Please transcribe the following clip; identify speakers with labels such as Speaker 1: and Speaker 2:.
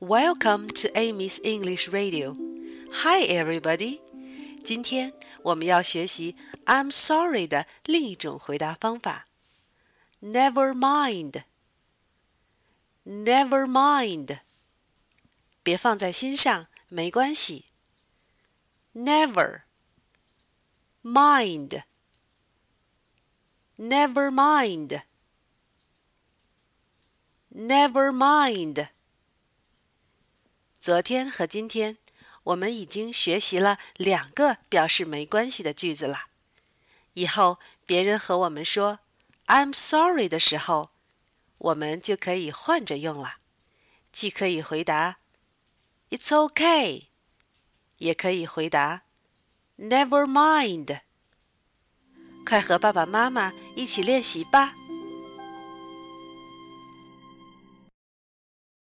Speaker 1: Welcome to Amy's English Radio. Hi, everybody. 今天我们要学习 "I'm sorry" 的另一种回答方法。Never mind. Never mind. 别放在心上，没关系。Never mind. Never mind. Never mind. 昨天和今天，我们已经学习了两个表示没关系的句子了。以后别人和我们说 "I'm sorry" 的时候，我们就可以换着用了，既可以回答 "It's OK"，也可以回答 "Never mind"。快和爸爸妈妈一起练习吧！